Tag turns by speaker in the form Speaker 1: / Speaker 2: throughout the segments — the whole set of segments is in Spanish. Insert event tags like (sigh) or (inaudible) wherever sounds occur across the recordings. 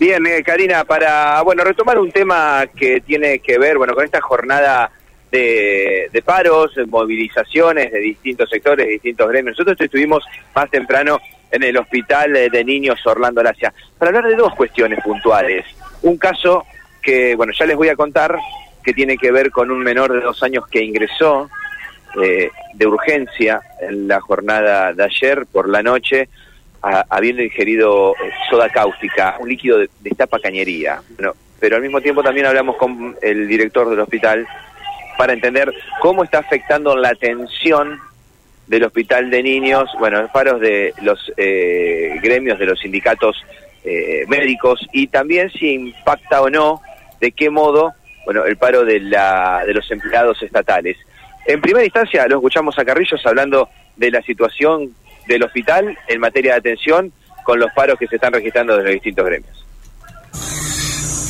Speaker 1: Bien, eh, Karina, para bueno retomar un tema que tiene que ver bueno con esta jornada de, de, paros, movilizaciones de distintos sectores, de distintos gremios. Nosotros estuvimos más temprano en el hospital de niños Orlando Lacia para hablar de dos cuestiones puntuales. Un caso que, bueno, ya les voy a contar, que tiene que ver con un menor de dos años que ingresó eh, de urgencia en la jornada de ayer por la noche habiendo ingerido eh, soda cáustica, un líquido de, de esta pacañería. pero al mismo tiempo también hablamos con el director del hospital para entender cómo está afectando la atención del hospital de niños, bueno, paros de los eh, gremios de los sindicatos eh, médicos y también si impacta o no, de qué modo, bueno, el paro de, la, de los empleados estatales. En primera instancia lo escuchamos a Carrillos hablando de la situación del hospital en materia de atención con los paros que se están registrando de los distintos gremios?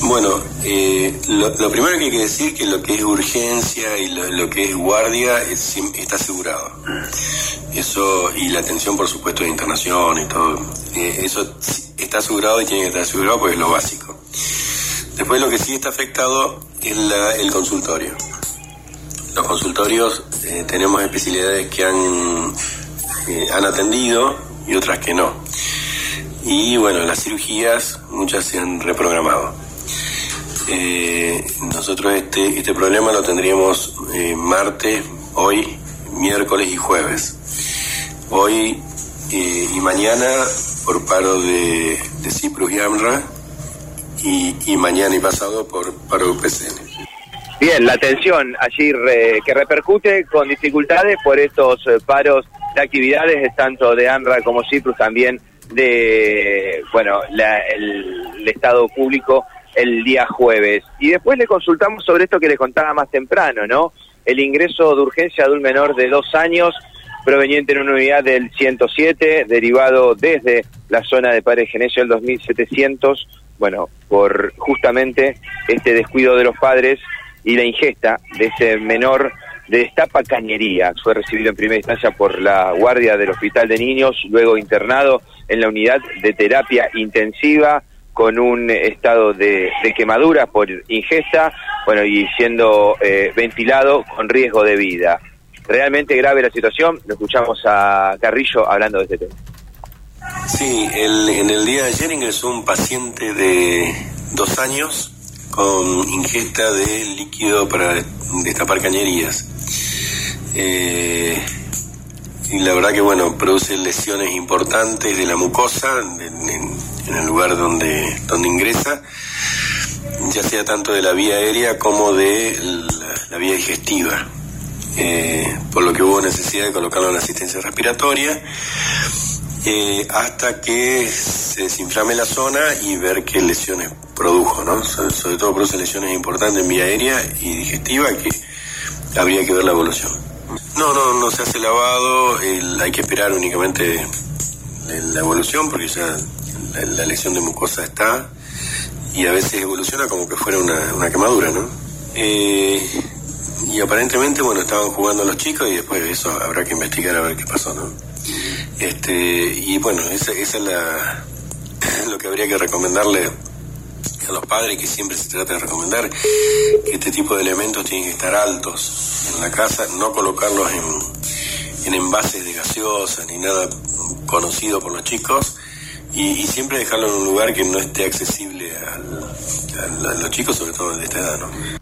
Speaker 2: Bueno, eh, lo, primero que hay que decir que lo que es urgencia y lo, que es guardia está asegurado. Eso, y la atención por supuesto de internación y todo, eh, eso está asegurado y tiene que estar asegurado porque es lo básico. Después lo que sí está afectado es el consultorio. Los consultorios eh, tenemos especialidades que han han atendido y otras que no. Y bueno, las cirugías, muchas se han reprogramado. Eh, nosotros este, este problema lo tendríamos eh, martes, hoy, miércoles y jueves. Hoy eh, y mañana por paro de, de Ciprus y AMRA y, y mañana y pasado por paro de UPCN.
Speaker 1: Bien, la atención allí que repercute con dificultades por estos paros de actividades, tanto de ANRA como CIPRUS, también de, bueno, el, Estado público el día jueves. Y después le consultamos sobre esto que le contaba más temprano, ¿no? El ingreso de urgencia de un menor de dos años proveniente en una unidad del 107, derivado desde la zona de Padre Genesio del 2700, bueno, por justamente este descuido de los padres y la ingesta de ese menor de destapa cañería. Fue recibido en primera instancia por la guardia del Hospital de Niños, luego internado en la unidad de terapia intensiva con un estado de, quemadura por ingesta, bueno, y siendo eh, ventilado con riesgo de vida. Realmente grave la situación, lo escuchamos a Carrillo hablando de este tema.
Speaker 2: Sí, en el día de ayer ingresó un paciente de dos años con ingesta de líquido para destapar cañerías. Eh, y la verdad que bueno, produce lesiones importantes de la mucosa en, el lugar donde, donde ingresa, ya sea tanto de la vía aérea como de la, vía digestiva. Eh, por lo que hubo necesidad de colocarlo en asistencia respiratoria eh, hasta que se desinflame la zona y ver qué lesiones produjo, ¿no? sobre todo produce lesiones importantes en vía aérea y digestiva que habría que ver la evolución. No, no, no se hace lavado, hay que esperar únicamente la evolución porque ya la, lesión de mucosa está y a veces evoluciona como que fuera una, quemadura, ¿no? Eh, y aparentemente, bueno, estaban jugando los chicos y después de eso habrá que investigar a ver qué pasó, ¿no? Este, y bueno, esa, esa es la, (laughs) lo que habría que recomendarle a los padres, que siempre se trata de recomendar que este tipo de elementos tienen que estar altos en la casa, no colocarlos en, en envases de gaseosa ni nada conocido por los chicos y, siempre dejarlo en un lugar que no esté accesible a los chicos, sobre todo de esta edad, ¿no?